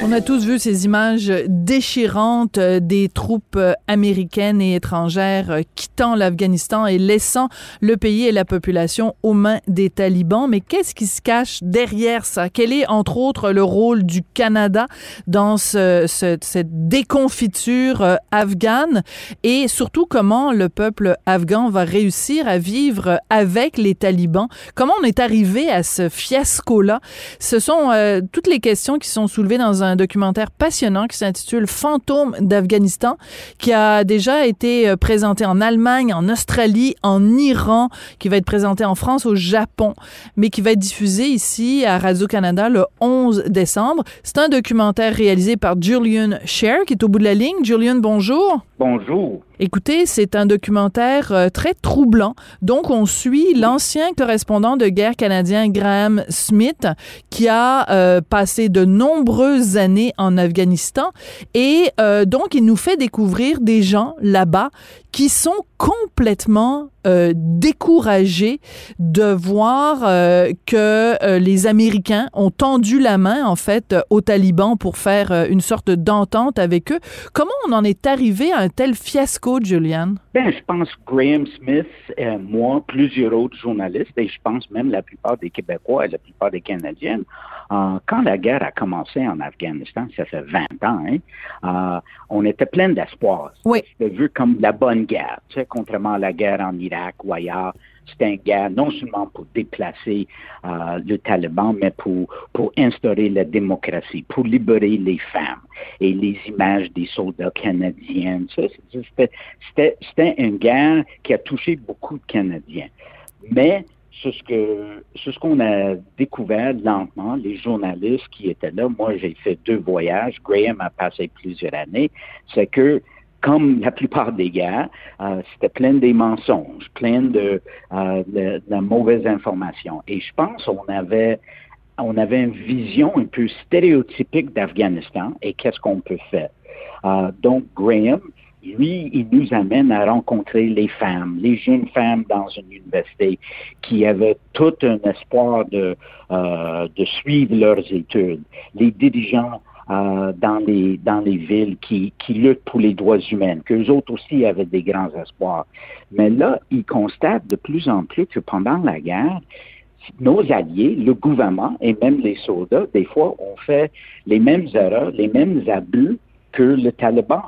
On a tous vu ces images déchirantes euh, des troupes euh, américaines et étrangères euh, quittant l'Afghanistan et laissant le pays et la population aux mains des talibans. Mais qu'est-ce qui se cache derrière ça? Quel est, entre autres, le rôle du Canada dans ce, cette déconfiture afghane? Et surtout, comment le peuple afghan va réussir à vivre avec les talibans? Comment on est arrivé à ce fiasco-là? Ce sont toutes les questions qui sont soulevées dans un un documentaire passionnant qui s'intitule Fantôme d'Afghanistan, qui a déjà été euh, présenté en Allemagne, en Australie, en Iran, qui va être présenté en France, au Japon, mais qui va être diffusé ici à Radio-Canada le 11 décembre. C'est un documentaire réalisé par Julian Scher, qui est au bout de la ligne. Julian, bonjour. Bonjour. Écoutez, c'est un documentaire euh, très troublant. Donc, on suit l'ancien correspondant de guerre canadien Graham Smith, qui a euh, passé de nombreuses années en Afghanistan. Et euh, donc, il nous fait découvrir des gens là-bas qui sont complètement euh, découragés de voir euh, que euh, les Américains ont tendu la main en fait aux talibans pour faire une sorte d'entente avec eux. Comment on en est arrivé à un tel fiasco, Julian? Ben, je pense Graham Smith, moi, plusieurs autres journalistes, et je pense même la plupart des Québécois et la plupart des Canadiens, quand la guerre a commencé en Afghanistan, ça fait 20 ans, hein, on était plein d'espoir. Oui. C'était vu comme la bonne guerre, tu sais, contrairement à la guerre en Irak C'était une guerre non seulement pour déplacer euh, le Taliban, mais pour, pour instaurer la démocratie, pour libérer les femmes et les images des soldats canadiens. C'était une guerre qui a touché beaucoup de Canadiens. Mais c'est ce ce qu'on a découvert lentement, les journalistes qui étaient là. Moi, j'ai fait deux voyages. Graham a passé plusieurs années. C'est que comme la plupart des guerres, euh, c'était plein des mensonges, plein de, euh, de, de mauvaises informations. Et je pense qu'on avait on avait une vision un peu stéréotypique d'Afghanistan et qu'est-ce qu'on peut faire. Euh, donc, Graham, lui, il nous amène à rencontrer les femmes, les jeunes femmes dans une université qui avaient tout un espoir de, euh, de suivre leurs études, les dirigeants euh, dans les dans les villes qui, qui luttent pour les droits humains, qu'eux autres aussi avaient des grands espoirs. Mais là, ils constatent de plus en plus que pendant la guerre, nos alliés, le gouvernement et même les soldats, des fois, ont fait les mêmes erreurs, les mêmes abus que le Taliban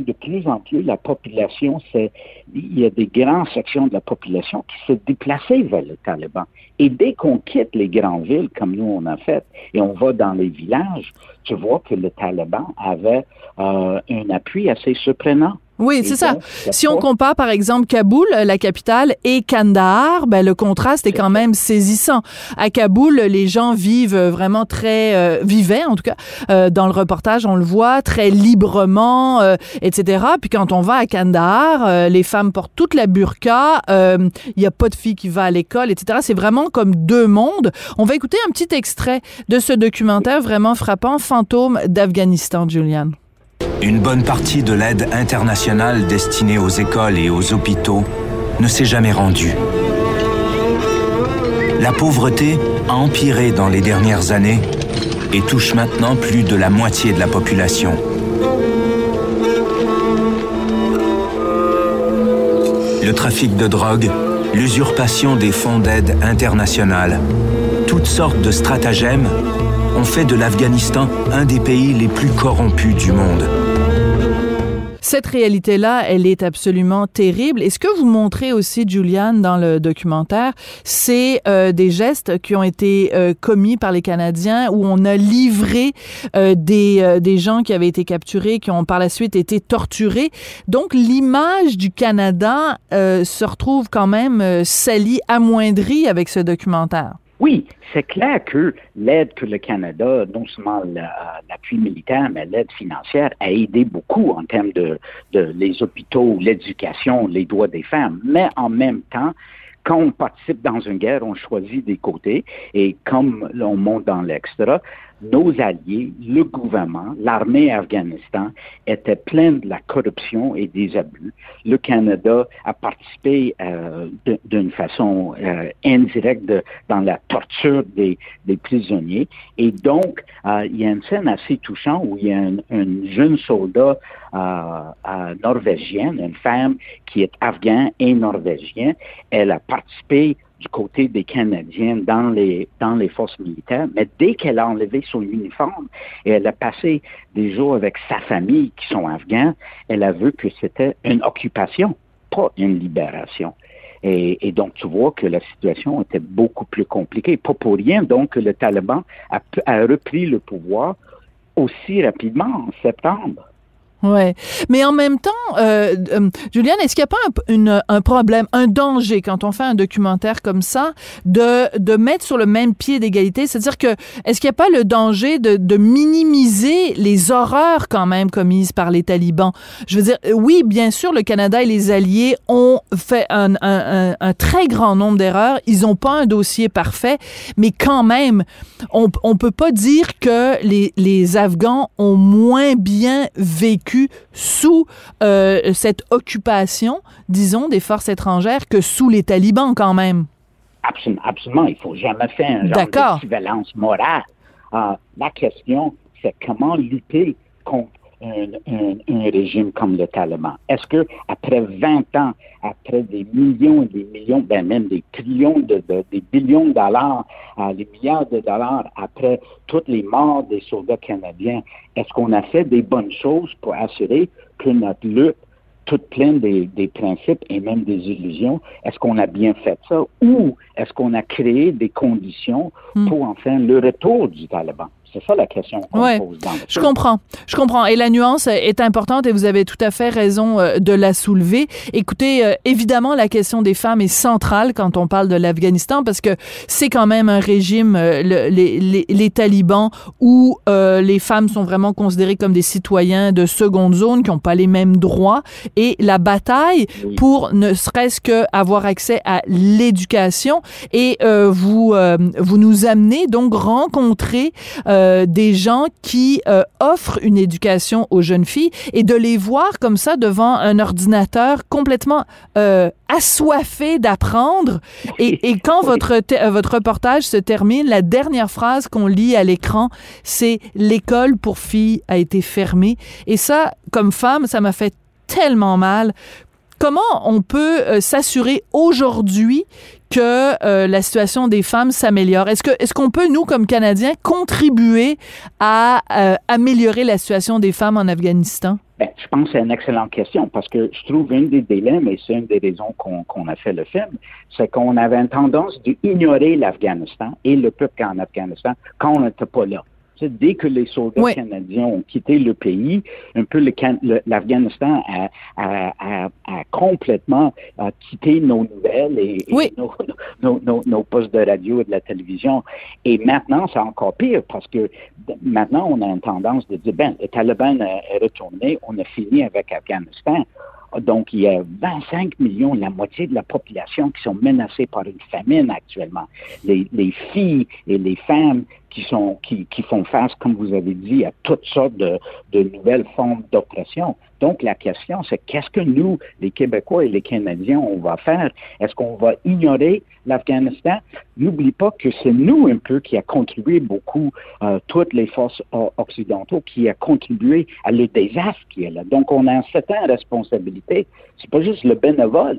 de plus en plus, la population, il y a des grandes sections de la population qui se déplaçaient vers le Taliban. Et dès qu'on quitte les grandes villes, comme nous on a fait, et on va dans les villages, tu vois que le Taliban avait euh, un appui assez surprenant. Oui, c'est ça. Si on compare, par exemple, Kaboul, la capitale, et Kandahar, ben, le contraste est quand même saisissant. À Kaboul, les gens vivent vraiment très, euh, vivaient en tout cas, euh, dans le reportage, on le voit, très librement, euh, etc. Puis quand on va à Kandahar, euh, les femmes portent toute la burqa, il n'y a pas de fille qui va à l'école, etc. C'est vraiment comme deux mondes. On va écouter un petit extrait de ce documentaire vraiment frappant, Fantôme d'Afghanistan, Julian. Une bonne partie de l'aide internationale destinée aux écoles et aux hôpitaux ne s'est jamais rendue. La pauvreté a empiré dans les dernières années et touche maintenant plus de la moitié de la population. Le trafic de drogue, l'usurpation des fonds d'aide internationale, toutes sortes de stratagèmes ont fait de l'Afghanistan un des pays les plus corrompus du monde. Cette réalité-là, elle est absolument terrible. Et ce que vous montrez aussi, Juliane, dans le documentaire, c'est euh, des gestes qui ont été euh, commis par les Canadiens où on a livré euh, des, euh, des gens qui avaient été capturés, qui ont par la suite été torturés. Donc, l'image du Canada euh, se retrouve quand même euh, salie, amoindrie avec ce documentaire. Oui, c'est clair que l'aide que le Canada, non seulement l'appui militaire, mais l'aide financière, a aidé beaucoup en termes de, de les hôpitaux, l'éducation, les droits des femmes. Mais en même temps, quand on participe dans une guerre, on choisit des côtés. Et comme on monte dans l'extra, nos alliés, le gouvernement, l'armée Afghanistan étaient plein de la corruption et des abus. Le Canada a participé euh, d'une façon euh, indirecte dans la torture des, prisonniers. Et donc, euh, il y a une scène assez touchante où il y a un, jeune soldat norvégienne, une femme qui est afghane et norvégienne. Elle a participé du côté des Canadiens dans les, dans les forces militaires, mais dès qu'elle a enlevé son uniforme et elle a passé des jours avec sa famille qui sont afghans, elle a vu que c'était une occupation, pas une libération. Et, donc, tu vois que la situation était beaucoup plus compliquée. Pas pour rien, donc, le Taliban a, a repris le pouvoir aussi rapidement en septembre. Ouais, mais en même temps, euh, euh Juliane, est-ce qu'il n'y a pas un, un, problème, un danger quand on fait un documentaire comme ça, de, de mettre sur le même pied d'égalité, c'est-à-dire que est-ce qu'il n'y a pas le danger de, de minimiser les horreurs quand même commises par les talibans? Je veux dire, oui, bien sûr, le Canada et les alliés ont fait un, un, un très grand nombre d'erreurs. Ils n'ont pas un dossier parfait, mais quand même, on on peut pas dire que les, les Afghans ont moins bien vécu sous euh, cette occupation, disons, des forces étrangères que sous les talibans quand même. Absolument, absolument. il faut jamais faire un genre d'équivalence morale. Euh, la question, c'est comment lutter contre un, régime comme le Taliban? Est-ce que après 20 ans, après des millions et des millions, ben même des trillions de, des billions de dollars, euh, des milliards de dollars, après toutes les morts des soldats canadiens, est-ce qu'on a fait des bonnes choses pour assurer que notre lutte toute pleine des, des, principes et même des illusions. Est-ce qu'on a bien fait ça ou est-ce qu'on a créé des conditions hmm. pour enfin le retour du Taliban? C'est ça la question qu'on pose dans Je comprends. Je comprends. Et la nuance est importante et vous avez tout à fait raison euh, de la soulever. Écoutez, euh, évidemment, la question des femmes est centrale quand on parle de l'Afghanistan parce que c'est quand même un régime, euh, les, les, les, talibans, où les femmes sont vraiment considérées comme des citoyens de seconde zone qui n'ont pas les mêmes droits. Et la bataille pour ne serait-ce que avoir accès à l'éducation. Et vous, vous nous amenez donc rencontrer euh, des gens qui euh, offrent une éducation aux jeunes filles et de les voir comme ça devant un ordinateur complètement euh, assoiffé d'apprendre. Et, et, quand votre, votre reportage se termine, la dernière phrase qu'on lit à l'écran, c'est l'école pour filles a été fermée. Et ça, comme femme, ça m'a fait tellement mal comment on peut s'assurer aujourd'hui que euh, la situation des femmes s'améliore? Est-ce que est-ce qu'on peut nous comme Canadiens contribuer à euh, améliorer la situation des femmes en Afghanistan? Ben, je pense que c'est une excellente question parce que je trouve une des dilemmes, et c'est une des raisons qu'on a fait le film, c'est qu'on avait une tendance d'ignorer l'Afghanistan et le peuple en Afghanistan quand on n'était pas là dès que les soldats canadiens ont quitté le pays, un peu l'Afghanistan a, complètement quitté nos nouvelles et, nos, postes de radio et de la télévision. Et maintenant, c'est encore pire parce que maintenant, on a une tendance de dire, ben, le Taliban est retourné, on a fini avec Afghanistan. Donc, il y a 25 millions, la moitié de la population qui sont menacées par une famine actuellement. Les, les filles et les femmes qui sont qui, qui font face, comme vous avez dit, à toutes sortes de, de nouvelles formes d'oppression. Donc la question, c'est qu'est-ce que nous, les Québécois et les Canadiens, on va faire? Est-ce qu'on va ignorer l'Afghanistan? N'oublie pas que c'est nous un peu qui a contribué beaucoup, euh, toutes les forces occidentaux, qui a contribué à le désastre qui est là. Donc on a une certaine responsabilité. C'est pas juste le bénévole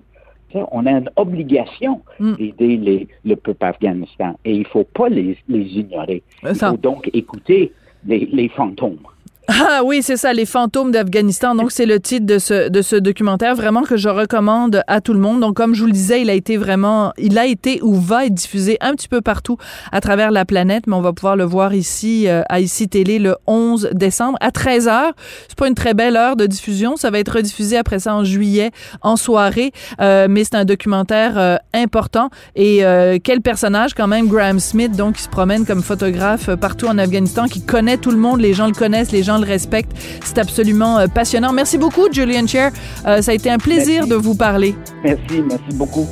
on a une obligation hmm. d'aider le peuple afghanistan et il ne faut pas les, ignorer. Il faut donc écouter les fantômes. Ah oui, c'est ça, Les fantômes d'Afghanistan. Donc, c'est le titre de ce, de ce documentaire, vraiment que je recommande à tout le monde. Donc, comme je vous le disais, il a été vraiment, il a été ou va être diffusé un petit peu partout à travers la planète, mais on va pouvoir le voir ici, euh, à Ici Télé, le 11 décembre à 13 h C'est pas une très belle heure de diffusion. Ça va être rediffusé après ça en juillet, en soirée. Euh, mais c'est un documentaire euh, important. Et quel personnage, quand même, Graham Smith, donc, qui se promène comme photographe partout en Afghanistan, qui connaît tout le monde. Les gens le connaissent, les gens le respecte. C'est absolument euh, passionnant. Merci beaucoup, Julian Chair. Euh, ça a été un plaisir de vous parler. Merci, merci beaucoup.